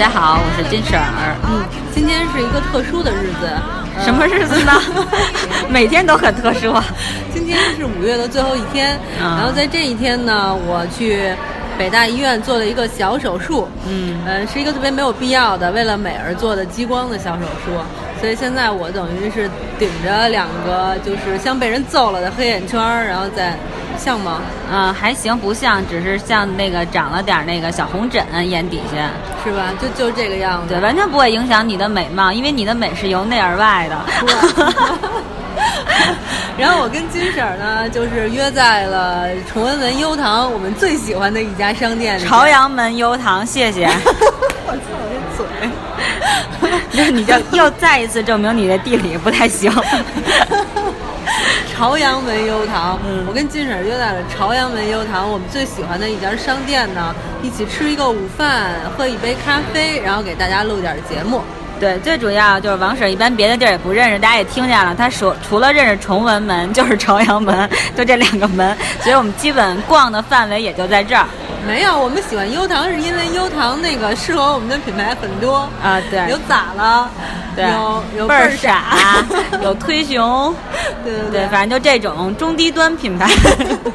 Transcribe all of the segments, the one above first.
家好，我是金婶儿。嗯，今天是一个特殊的日子，呃什么日子呢？每天都很特殊啊。今天是五月的最后一天，嗯然后在这一天呢，我去北大医院做了一个小手术，嗯呃，是一个特别没有必要的为了美而做的激光的小手术，所以现在我等于是顶着两个就是像被人揍了的黑眼圈，然后再像吗？嗯，还行，不像，只是像那个长了点儿那个小红疹眼底下，是吧？就就这个样子。对，完全不会影响你的美貌，因为你的美是由内而外的。然后我跟金婶儿呢，就是约在了崇文门优堂，我们最喜欢的一家商店里。朝阳门优堂，谢谢。我操，我这嘴。那你就又再一次证明你的地理不太行。朝阳门优堂，嗯我跟金婶儿约在了朝阳门优堂，我们最喜欢的一家商店呢，一起吃一个午饭，喝一杯咖啡，然后给大家录点儿节目。对，最主要就是王婶一般别的地儿也不认识，大家也听见了，她说除了认识崇文门就是朝阳门，就这两个门，所以我们基本逛的范围也就在这儿。没有，我们喜欢优糖是因为优糖那个适合我们的品牌很多啊对有咋了，对，有有倍儿傻，有推熊，对对对，反正就这种中低端品牌，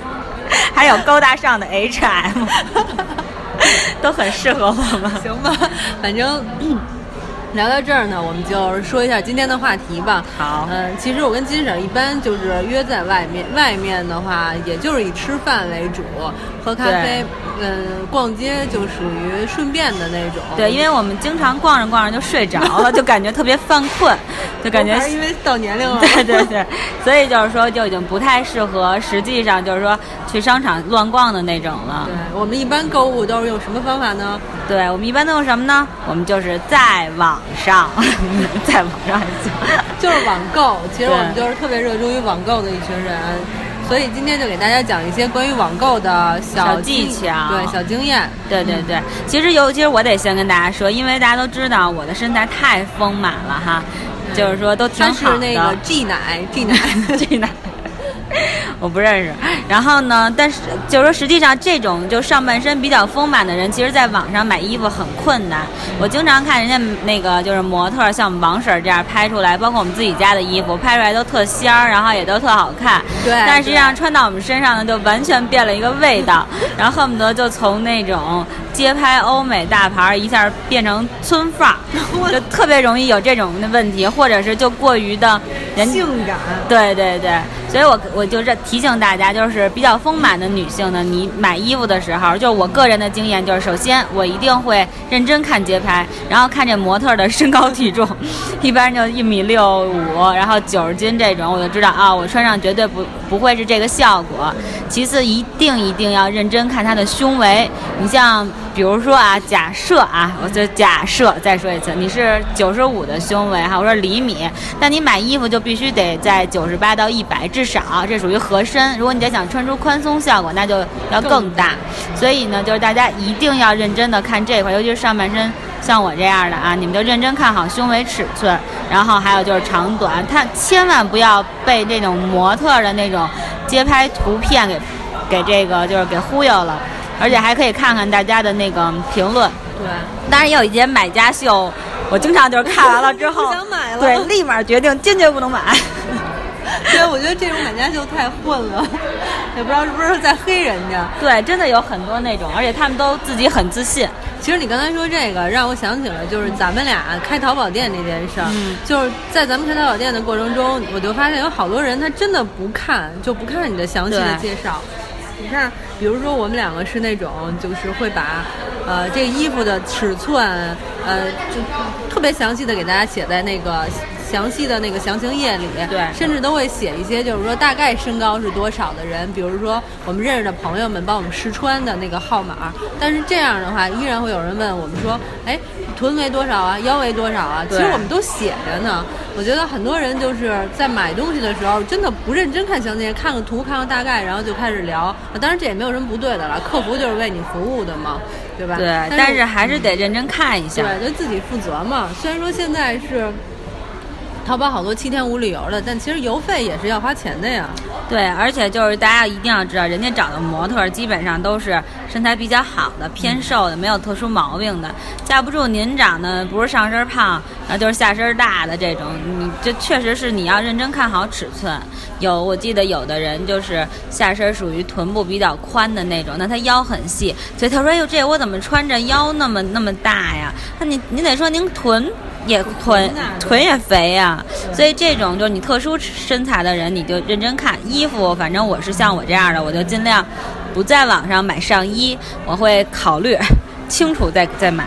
还有高大上的 HM，都很适合我们。行吧，反正。聊到这儿呢，我们就说一下今天的话题吧。好嗯、其实我跟金婶一般就是约在外面，外面的话也就是以吃饭为主，喝咖啡，嗯，逛街就属于顺便的那种。对，因为我们经常逛着逛着就睡着了，就感觉特别犯困，就感觉还是因为到年龄 了。对对对，所以就是说就已经不太适合，实际上就是说去商场乱逛的那种了。对，我们一般购物都是用什么方法呢？对，我们一般都用什么呢？我们就是在网上，在网上行。就是网购。其实我们就是特别热衷于网购的一群人，所以今天就给大家讲一些关于网购的小小技巧对小经验。对对对，其实尤其是我得先跟大家说，因为大家都知道我的身材太丰满了哈，就是说都挺它好的。是那个 G 奶，G 奶。这男，我不认识。然后呢，但是就是说，实际上这种就上半身比较丰满的人，其实在网上买衣服很困难。我经常看人家那个就是模特，像我们王婶这样拍出来，包括我们自己家的衣服拍出来都特仙儿，然后也都特好看。对但实际上穿到我们身上呢，就完全变了一个味道，然后恨不得就从那种街拍欧美大牌儿一下变成村范儿，就特别容易有这种的问题，或者是就过于的人性感。对对对，所以我我就是提醒大家，就是比较丰满的女性呢，你买衣服的时候，就是我个人的经验，就是首先我一定会认真看街拍，然后看这模特的身高体重，一般就一米六五，然后九十斤这种，我就知道啊，我穿上绝对不不会是这个效果。其次，一定一定要认真看它的胸围，你像比如说啊，假设啊，我就假设再说一次，你是九十五的胸围哈，我说厘米，但你买衣服就必须得在九十八到一百至少，这属于合身。如果你再想穿出宽松效果，那就要更大。所以呢，就是大家一定要认真的看这块，尤其是上半身。像我这样的啊，你们就认真看好胸围尺寸，然后还有就是长短，它千万不要被那种模特的那种街拍图片给给这个就是给忽悠了，而且还可以看看大家的那个评论。对，当然也有一些买家秀，我经常就是看完了之后，不想买了对，立马决定坚决不能买。对，我觉得这种买家秀太混了，也不知道是不是在黑人家。对，真的有很多那种，而且他们都自己很自信。其实你刚才说这个，让我想起了就是咱们俩开淘宝店这件事儿。嗯就是在咱们开淘宝店的过程中，我就发现有好多人他真的不看，就不看你的详细的介绍。你看，比如说我们两个是那种，就是会把，呃，这衣服的尺寸，呃，就特别详细的给大家写在那个详细的那个详情页里。对甚至都会写一些，就是说大概身高是多少的人，比如说我们认识的朋友们帮我们试穿的那个号码。但是这样的话，依然会有人问我们说，哎，臀围多少啊？腰围多少啊？其实我们都写着呢。我觉得很多人就是在买东西的时候，真的不认真看详情页，看个图，看个大概，然后就开始聊。啊当然这也没有什么不对的了，客服就是为你服务的嘛，对吧？对，但但是还是得认真看一下。对，对自己负责嘛。虽然说现在是淘宝好多七天无理由的，但其实邮费也是要花钱的呀。对，而且就是大家一定要知道，人家找的模特基本上都是身材比较好的、偏瘦的，没有特殊毛病的。架不住您长得不是上身胖，然后就是下身大的这种，你这确实是你要认真看好尺寸。有我记得有的人就是下身属于臀部比较宽的那种，那他腰很细，所以他说：“哎呦，这我怎么穿着腰那么那么大呀？”那你你得说您臀。也臀臀也肥呀，所以这种就是你特殊身材的人，你就认真看衣服。反正我是像我这样的，我就尽量不在网上买上衣，我会考虑清楚再再买。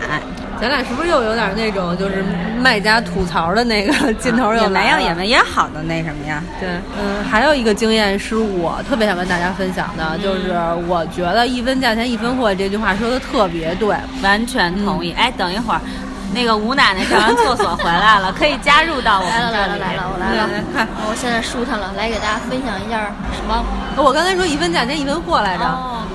咱俩是不是又有点那种就是卖家吐槽的那个劲头？也没有，也没也好的那什么呀？对，嗯，还有一个经验是我特别想跟大家分享的，就是我觉得一分价钱一分货这句话说的特别对，完全同意。哎，等一会儿。那个吴奶奶上完厕所回来了，可以加入到我们来了来了来了，我来了，看，我现在舒坦了，来给大家分享一下什么？我刚才说一分价钱一分货来着。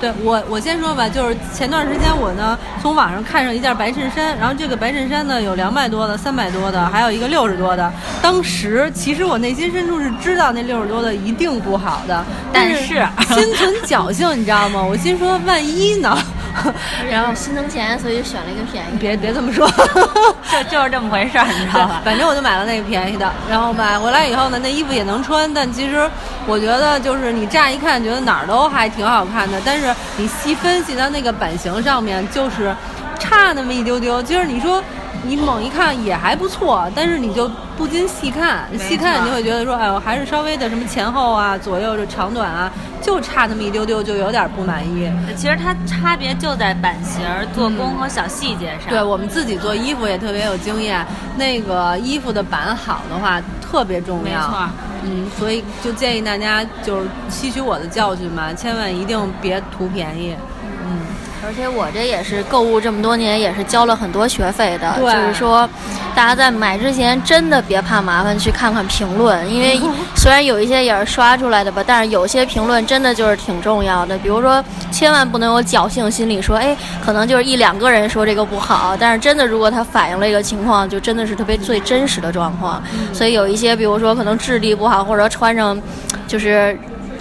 对我我先说吧，就是前段时间我呢从网上看上一件白衬衫，然后这个白衬衫呢有两百多的、三百多的，还有一个六十多的。当时其实我内心深处是知道那六十多的一定不好的，但是心存侥幸，你知道吗？我心说万一呢？然后心疼钱，所以选了一个便宜。别别这么说，就就是这么回事儿，你知道吧？反正我就买了那个便宜的。然后买回来以后呢，那衣服也能穿，但其实我觉得就是你乍一看觉得哪儿都还挺好看的，但是你细分析到那个版型上面，就是差那么一丢丢。就是你说。你猛一看也还不错，但是你就不禁细看，细看你会觉得说，哎呦，还是稍微的什么前后啊、左右这长短啊，就差那么一丢丢，就有点不满意。其实它差别就在版型、做工和小细节上。对我们自己做衣服也特别有经验，那个衣服的版好的话特别重要。没错，嗯，所以就建议大家就是吸取我的教训嘛，千万一定别图便宜。而且我这也是购物这么多年，也是交了很多学费的。就是说，大家在买之前真的别怕麻烦，去看看评论。因为 虽然有一些也是刷出来的吧，但是有些评论真的就是挺重要的。比如说，千万不能有侥幸心理，说哎，可能就是一两个人说这个不好，但是真的如果他反映了一个情况，就真的是特别最真实的状况。所以有一些，比如说可能质地不好，或者穿上就是。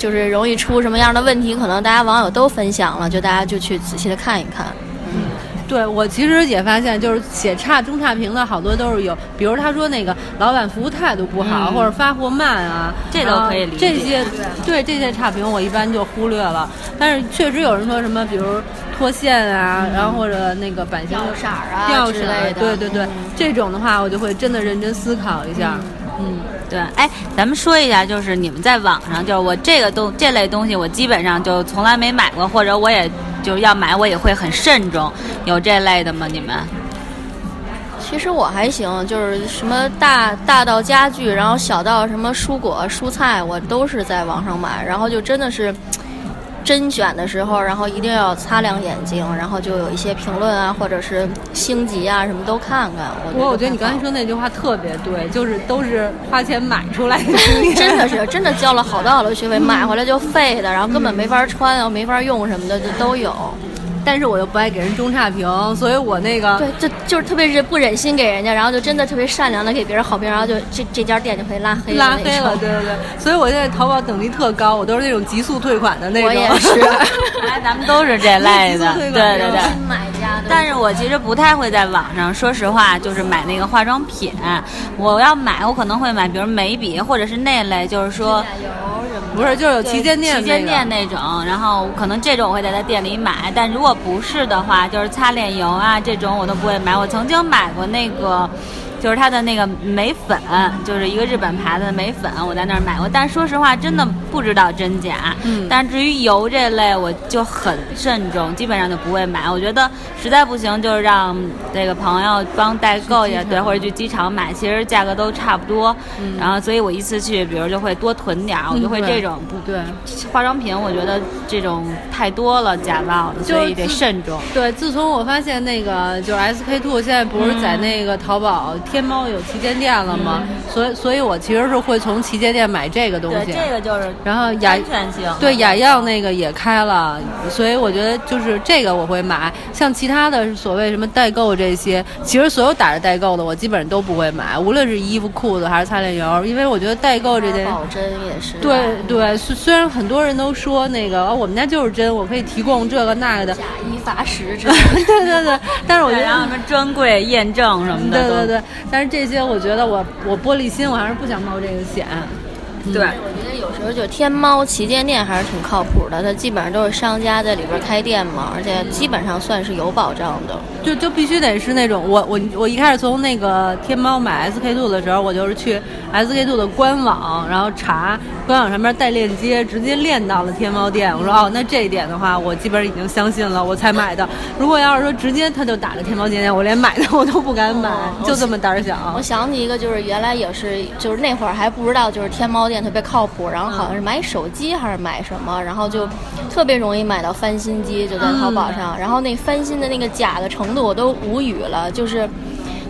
就是容易出什么样的问题，可能大家网友都分享了，就大家就去仔细的看一看。嗯，对我其实也发现，就是写差中差评的好多都是有，比如他说那个老板服务态度不好，或者发货慢啊，这都可以理解。这些对这些差评我一般就忽略了。但是确实有人说什么，比如脱线啊，然后或者那个版型掉色啊掉色，对对对，这种的话我就会真的认真思考一下。嗯。嗯对，哎，咱们说一下，就是你们在网上，就是我这个东这类东西，我基本上就从来没买过，或者我也就要买，我也会很慎重。有这类的吗？你们？其实我还行，就是什么大大到家具，然后小到什么蔬果蔬菜，我都是在网上买，然后就真的是。甄选的时候，然后一定要擦亮眼睛，然后就有一些评论啊，或者是星级啊，什么都看看。我我觉得你刚才说那句话特别对，就是都是花钱买出来的，真的是真的交了好多好多学费，买回来就废的，然后根本没法穿啊，没法用什么的就都有。但是我又不爱给人中差评，所以我那个对，就就是特别是不忍心给人家，然后就真的特别善良的给别人好评，然后就这这家店就可以拉黑拉黑了，对对对。所以我现在淘宝等级特高，我都是那种急速退款的那种。我也是，来 咱们都是这 类的，对对对。买家，但是我其实不太会在网上，说实话，就是买那个化妆品。我要买，我可能会买，比如眉笔或者是那类，就是说。不是，就是有旗舰店，旗舰店那种，然后可能这种我会在他店里买，但如果不是的话，就是擦脸油啊这种我都不会买。我曾经买过那个。就是它的那个眉粉，就是一个日本牌子的眉粉，我在那儿买过。但说实话，真的不知道真假。嗯。但至于油这类，我就很慎重，基本上就不会买。我觉得实在不行，就是让这个朋友帮代购也，对，或者去机场买，其实价格都差不多。嗯。然后，所以我一次去，比如就会多囤点儿，我就会这种。不对。化妆品，我觉得这种太多了，假冒的，所以得慎重。对，自从我发现那个就是 SK two 现在不是在那个淘宝。天猫有旗舰店了嘛，所以所以我其实是会从旗舰店买这个东西对，西。这个就是然后雅全性。对雅漾那个也开了，所以我觉得就是这个我会买。像其他的所谓什么代购这些，其实所有打着代购的我基本上都不会买，无论是衣服、裤子还是擦脸油，因为我觉得代购这件。保真也是。对对，虽虽然很多人都说那个、哦、我们家就是真，我可以提供这个那个的，假一罚十之类的。对对对，但是我觉得然后什么专柜验证什么的，对对对，但是这些我觉得我我玻璃心，我还是不想冒这个险。对。我觉得有时候就天猫旗舰店还是挺靠谱的，它基本上都是商家在里边开店嘛，而且基本上算是有保障的。就就必须得是那种我我我一开始从那个天猫买 SK two 的时候，我就是去 SK two 的官网，然后查官网上面带链接，直接链到了天猫店。我说哦，那这一点的话，我基本上已经相信了，我才买的。如果要是说直接他就打了天猫旗舰店，我连买的我都不敢买，就这么胆儿小我。想起一个，就是原来也是，就是那会儿还不知道，就是天猫店特别靠谱，然后好像是买手机还是买什么，然后就特别容易买到翻新机，就在淘宝上，然后那翻新的那个假的程度我都无语了，就是。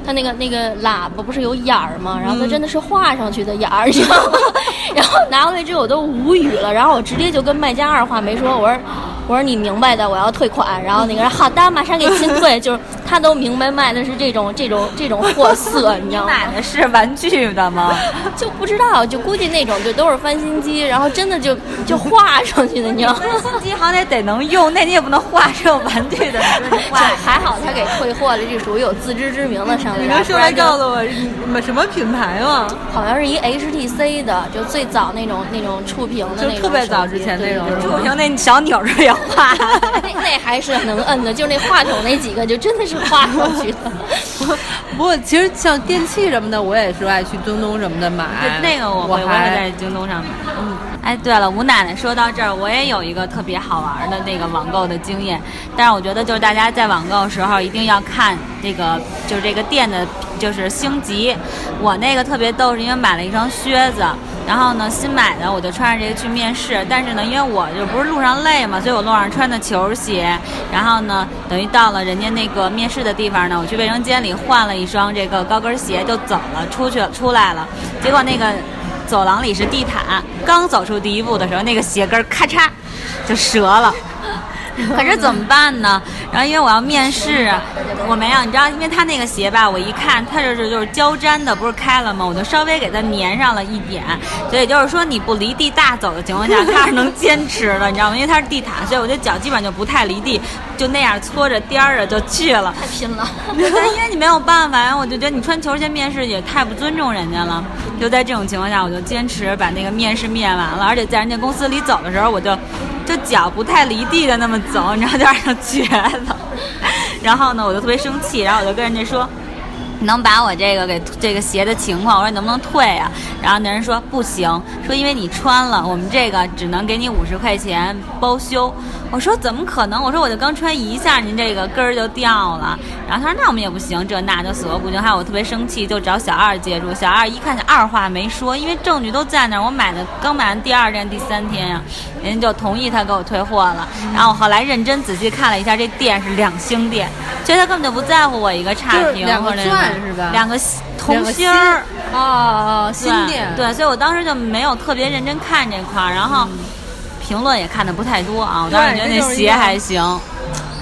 它那个那个喇叭不是有眼儿吗？然后它真的是画上去的眼儿，你知道吗？然后拿回来之后我都无语了，然后我直接就跟卖家二话没说，我说我说你明白的，我要退款。然后那个人好的，马上给清退。就是他都明白卖的是这种这种这种货色，你知道吗？买的是玩具的吗？就不知道，就估计那种就都是翻新机，然后真的就就画上去的，你知道吗？翻新机好歹得能用，那你也不能画成玩具的，画 就还好他给退货了，这属于有自知之明的商家。你能说来告诉我你们什么品牌吗？好像是一 HTC 的，就最早那种那种触屏的那种就特别早之前那种触屏那小钮儿也画。那那还是能摁的，就那话筒那几个就真的是画上去的。不过其实像电器什么的，我也是爱去京东什么的买。那个我我会，我也还在京东上买。嗯，哎，对了，吴奶奶说到这儿，我也有一个特别好玩的那个网购的经验，但是我觉得就是大家在网购的时候一定要看这个，就是这个店的，就是星级。我那个特别逗，是因为买了一双靴子。然后呢，新买的我就穿着这个去面试，但是呢，因为我就不是路上累嘛，所以我路上穿的球鞋。然后呢，等于到了人家那个面试的地方呢，我去卫生间里换了一双这个高跟鞋就走了，出去出来了。结果那个走廊里是地毯，刚走出第一步的时候，那个鞋跟咔嚓就折了。可是怎么办呢？然后因为我要面试，我没有，你知道，因为他那个鞋吧，我一看，它就是就是胶粘的，不是开了吗？我就稍微给它粘上了一点，所以就是说你不离地大走的情况下，它是能坚持的，你知道吗？因为它是地毯，所以我的脚基本上就不太离地，就那样搓着颠儿着就去了。太拼了。但因为你没有办法呀，我就觉得你穿球鞋面试也太不尊重人家了。就在这种情况下，我就坚持把那个面试面完了，而且在人家公司里走的时候，我就就脚不太离地的那么走，你知道，就让人觉得。然后呢，我就特别生气，然后我就跟人家说。你能把我这个给这个鞋的情况，我说你能不能退啊？然后那人说不行，说因为你穿了，我们这个只能给你五十块钱包修。我说怎么可能？我说我就刚穿一下，您这个跟儿就掉了。然后他说那我们也不行，这那就死活不行。还有我特别生气，就找小二接住。小二一看，二话没说，因为证据都在那儿。我买的刚买完第二天、第三天呀、人家就同意他给我退货了。然后我后来认真仔细看了一下，这店是两星店，所以他根本就不在乎我一个差评或者是吧两个同两个心儿。哦哦，新对店对，所以我当时就没有特别认真看这块儿，然后评论也看的不太多啊。我当时觉得那鞋还行，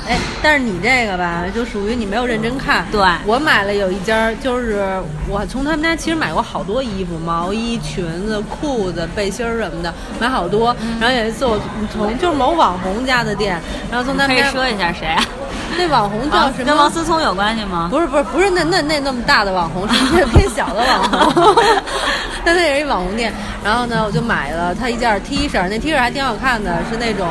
哎，但是你这个吧，就属于你没有认真看。对我买了有一家儿，就是我从他们家其实买过好多衣服，毛衣、裙子、裤子、背心儿什么的，买好多。嗯然后有一次我从就是某网红家的店，然后从他们家可以说一下谁啊？那网红叫什么？跟王思聪有关系吗？不是不是不是那那那那么大的网红，是一个 偏小的网红。但那也是一网红店，然后呢，我就买了他一件 T 恤，那 T 恤还挺好看的，是那种。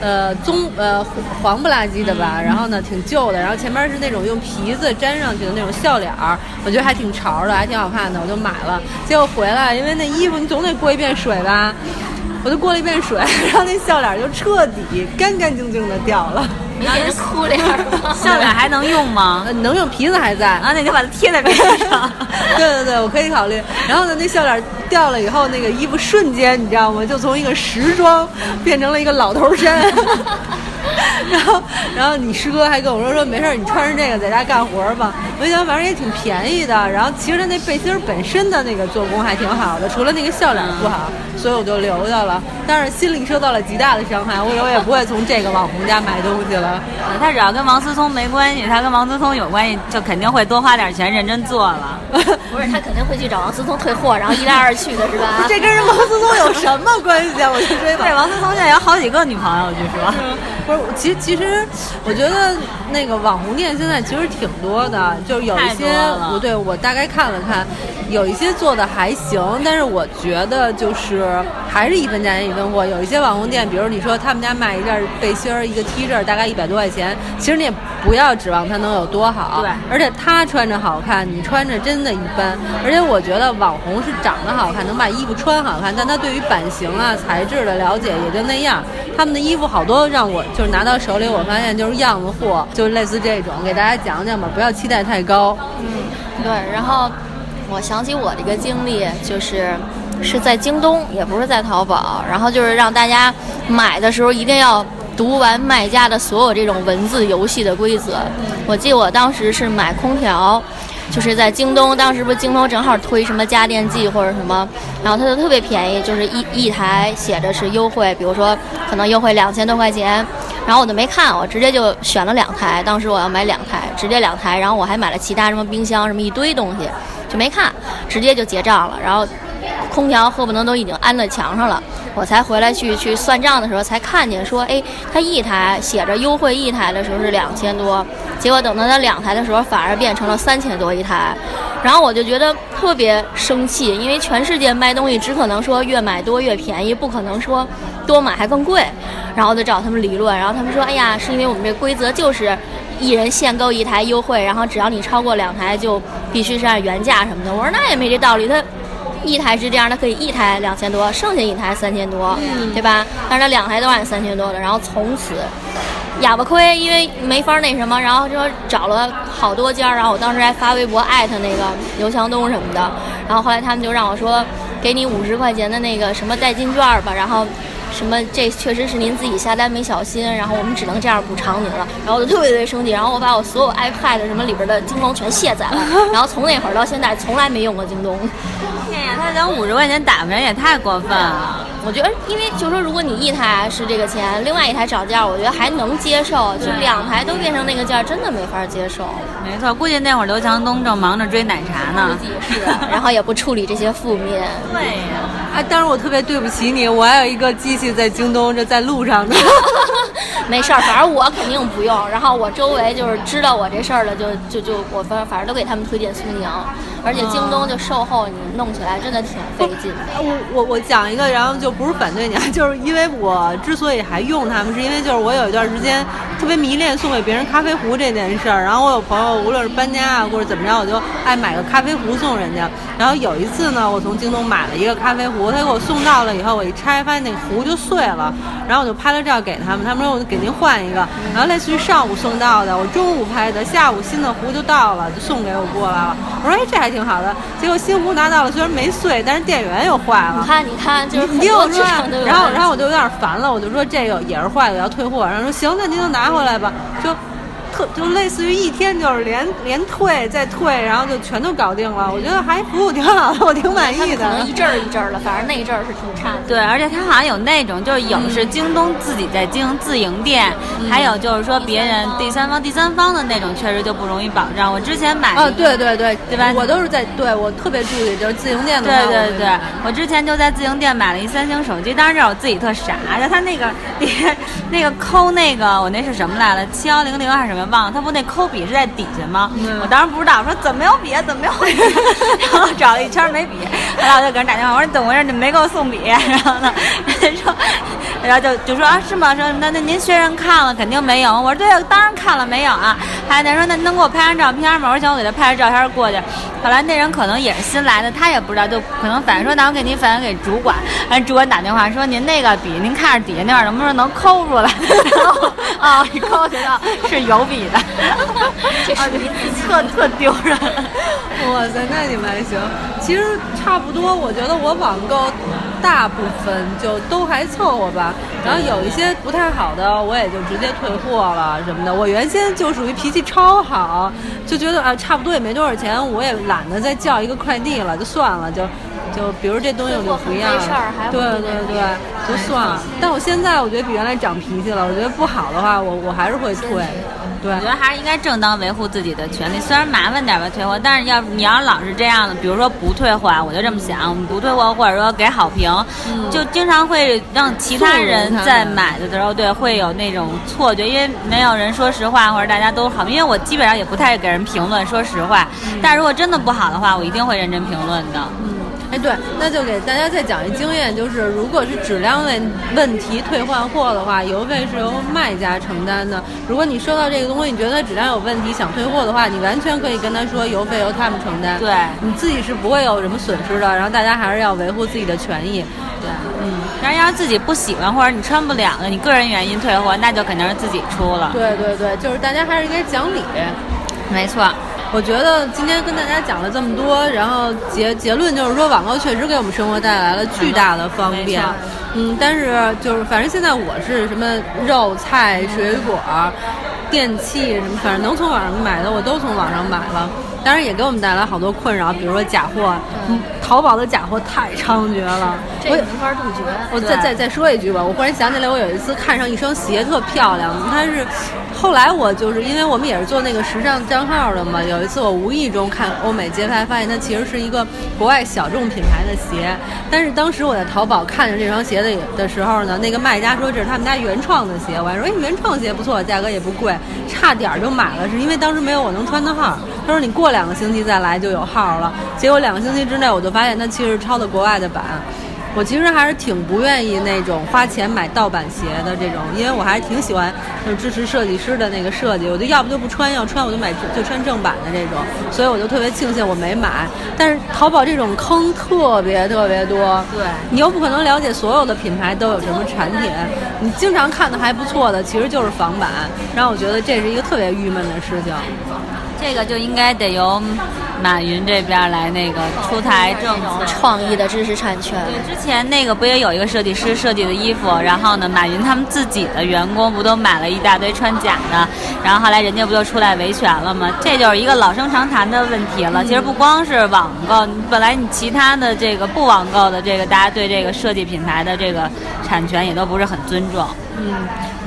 呃，棕呃黄不拉几的吧，然后呢挺旧的，然后前面是那种用皮子粘上去的那种笑脸儿，我觉得还挺潮的，还挺好看的，我就买了。结果回来，因为那衣服你总得过一遍水吧，我就过了一遍水，然后那笑脸就彻底干干净净的掉了。你给人哭脸？笑脸还能用吗呃，？能用皮子还在，啊，那你就把它贴在边上。对对对，我可以考虑。然后呢，那笑脸掉了以后，那个衣服瞬间你知道吗？就从一个时装变成了一个老头衫。然后，然后你师哥还跟我说说没事，你穿着这个在家干活吧。我想反正也挺便宜的。然后其实他那背心本身的那个做工还挺好的，除了那个笑脸不好，所以我就留下了。但是心里受到了极大的伤害，我以后也不会从这个网红家买东西了。他只要跟王思聪没关系，他跟王思聪有关系，就肯定会多花点钱认真做了。不是，他肯定会去找王思聪退货，然后一来二去的是吧？这跟人王思聪有什么关系啊？我就追吧。对，王思聪现在有好几个女朋友，据说。不是，其实其实，我觉得那个网红店现在其实挺多的，就是有一些不对，我大概看了看，有一些做的还行，但是我觉得就是还是一分价钱一分货。有一些网红店，比如你说他们家卖一件背心儿、一个 T 恤，大概一百多块钱，其实你也不要指望它能有多好。对。而且他穿着好看，你穿着真的一般。而且我觉得网红是长得好看，能把衣服穿好看，但他对于版型啊、材质的了解也就那样。他们的衣服好多让我。就是拿到手里，我发现就是样子货，就是类似这种，给大家讲讲吧，不要期待太高。嗯，对。然后我想起我这个经历，就是是在京东，也不是在淘宝。然后就是让大家买的时候一定要读完卖家的所有这种文字游戏的规则。我记得我当时是买空调。就是在京东，当时不是京东正好推什么家电季或者什么，然后它就特别便宜，就是一一台写着是优惠，比如说可能优惠两千多块钱，然后我就没看，我直接就选了两台，当时我要买两台，直接两台，然后我还买了其他什么冰箱什么一堆东西，就没看，直接就结账了，然后空调恨不能都已经安在墙上了。我才回来去去算账的时候，才看见说，哎，他一台写着优惠一台的时候是两千多，结果等到他两台的时候，反而变成了三千多一台，然后我就觉得特别生气，因为全世界卖东西只可能说越买多越便宜，不可能说多买还更贵，然后我就找他们理论，然后他们说，哎呀，是因为我们这规则就是一人限购一台优惠，然后只要你超过两台就必须是按原价什么的。我说那也没这道理，他。一台是这样，他可以一台两千多，剩下一台三千多，对吧？但是他两台都按三千多的，然后从此哑巴亏，因为没法那什么，然后就找了好多家，然后我当时还发微博艾特那个刘强东什么的，然后后来他们就让我说，给你五十块钱的那个什么代金券吧，然后什么这确实是您自己下单没小心，然后我们只能这样补偿您了，然后我就特别特别生气，然后我把我所有 iPad 什么里边的京东全卸载了，然后从那会儿到现在从来没用过京东。天呀他想五十块钱打发人也太过分了。我觉得，因为就说如果你一台是这个钱，另外一台涨价，我觉得还能接受。就两台都变成那个价，真的没法接受。没错，估计那会儿刘强东正忙着追奶茶呢。是，然后也不处理这些负面。对呀。哎，当然我特别对不起你，我还有一个机器在京东，这在路上呢。没事儿，反正我肯定不用。然后我周围就是知道我这事儿的，就就就我反反正都给他们推荐苏宁。而且京东就售后，你弄起来真的挺费劲的。我我我讲一个，然后就不是反对你啊，就是因为我之所以还用他们，是因为就是我有一段时间特别迷恋送给别人咖啡壶这件事儿。然后我有朋友，无论是搬家啊或者怎么着，我就爱买个咖啡壶送人家。然后有一次呢，我从京东买了一个咖啡壶，他给我送到了以后，我一拆发现那个壶就碎了。然后我就拍了照给他们，他们说我就给您换一个。然后类似于上午送到的，我中午拍的，下午新的壶就到了，就送给我过来了。我说哎，这还挺好的。结果新壶拿到了，虽然没碎，但是电源又坏了。你看，你看，就是你听我说，然后然后我就有点烦了，我就说这个也是坏的，要退货。然后说行，那您就拿回来吧，就。特就类似于一天就是连连退再退，然后就全都搞定了。我觉得还服务挺好的，我挺满意的。一阵儿一阵儿的，反正那一阵儿是挺差的。对，而且它好像有那种，就是有是京东自己在经营自营店，还有就是说别人第三方第三方的那种，确实就不容易保障。我之前买啊，对对对，对吧？我都是在对我特别注意，就是自营店的。对对对，我之前就在自营店买了一三星手机，当时这我自己特傻，就他那个别 那个抠那个，我那是什么来了？七幺零零还是什么？他不那抠。笔是在底下吗？我当时不知道，我说怎么没有笔？怎么没有笔？然后找了一圈没笔，后来我就给人打电话，我说怎么回事？你没给我送笔？然后呢，人家说，然后就就说啊是吗？说那那您确认看了，肯定没有。我说对，当然看了，没有啊。还有人说那能给我拍张照片吗？我说行，我给他拍张照片过去。后来那人可能也是新来的，他也不知道，就可能反映说，那我给您反映给主管。完，主管打电话说您那个笔，您看着底下那块能不能能抠出来？然后啊，一抠觉得是有笔的。这啊，特特丢人！哇塞，那你们还行。其实差不多，我觉得我网购大部分就都还凑合吧。然后有一些不太好的，我也就直接退货了什么的。我原先就属于脾气超好，就觉得啊差不多也没多少钱，我也懒得再叫一个快递了，就算了，就就比如这东西我就不要了，对对对个，就算了。但我现在我觉得比原来长脾气了，我觉得不好的话，我我还是会退。对。我觉，得还是应该正当维护自己的权利，虽然麻烦点吧退货，但是要你要老是这样的，比如说不退货，啊，我就这么想，不退货或者说给好评，就经常会让其他人在买的时候，对，会有那种错觉，因为没有人说实话，或者大家都好，因为我基本上也不太给人评论，说实话，嗯。但是如果真的不好的话，我一定会认真评论的。哎，对，那就给大家再讲一经验，就是如果是质量问问题退换货的话，邮费是由卖家承担的。如果你收到这个东西，你觉得质量有问题，想退货的话，你完全可以跟他说邮费由他们承担。对你自己是不会有什么损失的。然后大家还是要维护自己的权益。对，嗯，但是要是自己不喜欢或者你穿不了了，你个人原因退货，那就肯定是自己出了。对对对，就是大家还是应该讲理。没错。我觉得今天跟大家讲了这么多，然后结结论就是说，网购确实给我们生活带来了巨大的方便。嗯，但是就是反正现在我是什么肉菜水果、电器什么，反正能从网上买的我都从网上买了。当然也给我们带来好多困扰，比如说假货，嗯，淘宝的假货太猖獗了。我这个没法杜绝。我再再再说一句吧，我忽然想起来，我有一次看上一双鞋特漂亮，它是，后来我就是因为我们也是做那个时尚账号的嘛，有一次我无意中看欧美街拍，发现它其实是一个国外小众品牌的鞋，但是当时我在淘宝看着这双鞋的的时候呢，那个卖家说这是他们家原创的鞋，我还说哎原创鞋不错，价格也不贵，差点就买了，是因为当时没有我能穿的号。他说你过两个星期再来就有号了，结果两个星期之内我就发现它其实抄的国外的版。我其实还是挺不愿意那种花钱买盗版鞋的这种，因为我还是挺喜欢就是支持设计师的那个设计，我就要不就不穿，要穿我就买就穿正版的这种，所以我就特别庆幸我没买。但是淘宝这种坑特别特别多，对你又不可能了解所有的品牌都有什么产品，你经常看的还不错的其实就是仿版，然后我觉得这是一个特别郁闷的事情。这个就应该得由马云这边来那个出台政策。创意的知识产权，对，之前那个不也有一个设计师设计的衣服，然后呢，马云他们自己的员工不都买了一大堆穿假的，然后后来人家不就出来维权了吗？这就是一个老生常谈的问题了。其实不光是网购，本来你其他的这个不网购的这个，大家对这个设计品牌的这个产权也都不是很尊重。嗯，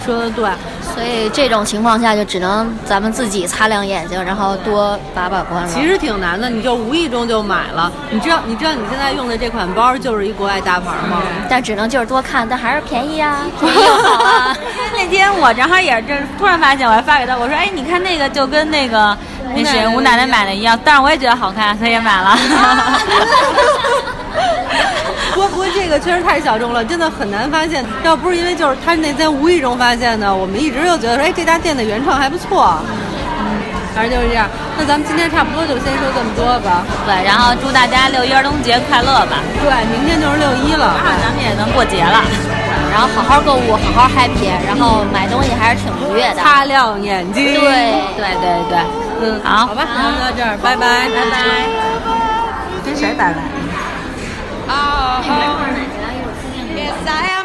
说的对。所以这种情况下就只能咱们自己擦亮眼睛，然后多把把关了。其实挺难的，你就无意中就买了。你知道，你知道你现在用的这款包就是一国外大牌吗？但只能就是多看，但还是便宜啊，便宜啊。那天我正好也是，这突然发现，我还发给他，我说：“哎，你看那个就跟那个那谁吴奶奶买的一样，但是我也觉得好看，所以也买了。不过不过这个确实太小众了，真的很难发现。要不是因为就是他那天无意中发现的，我们一直就觉得说，哎，这家店的原创还不错。嗯，反正就是这样。那咱们今天差不多就先说这么多吧。对，然后祝大家六一儿童节快乐吧！对，明天就是六一了。马上咱们也能过节了。然后好好购物，好好 happy，然后买东西还是挺愉悦的。擦亮眼睛。对对对对，嗯，好好吧，那就到这儿，拜拜，拜拜。跟谁拜拜？你别碰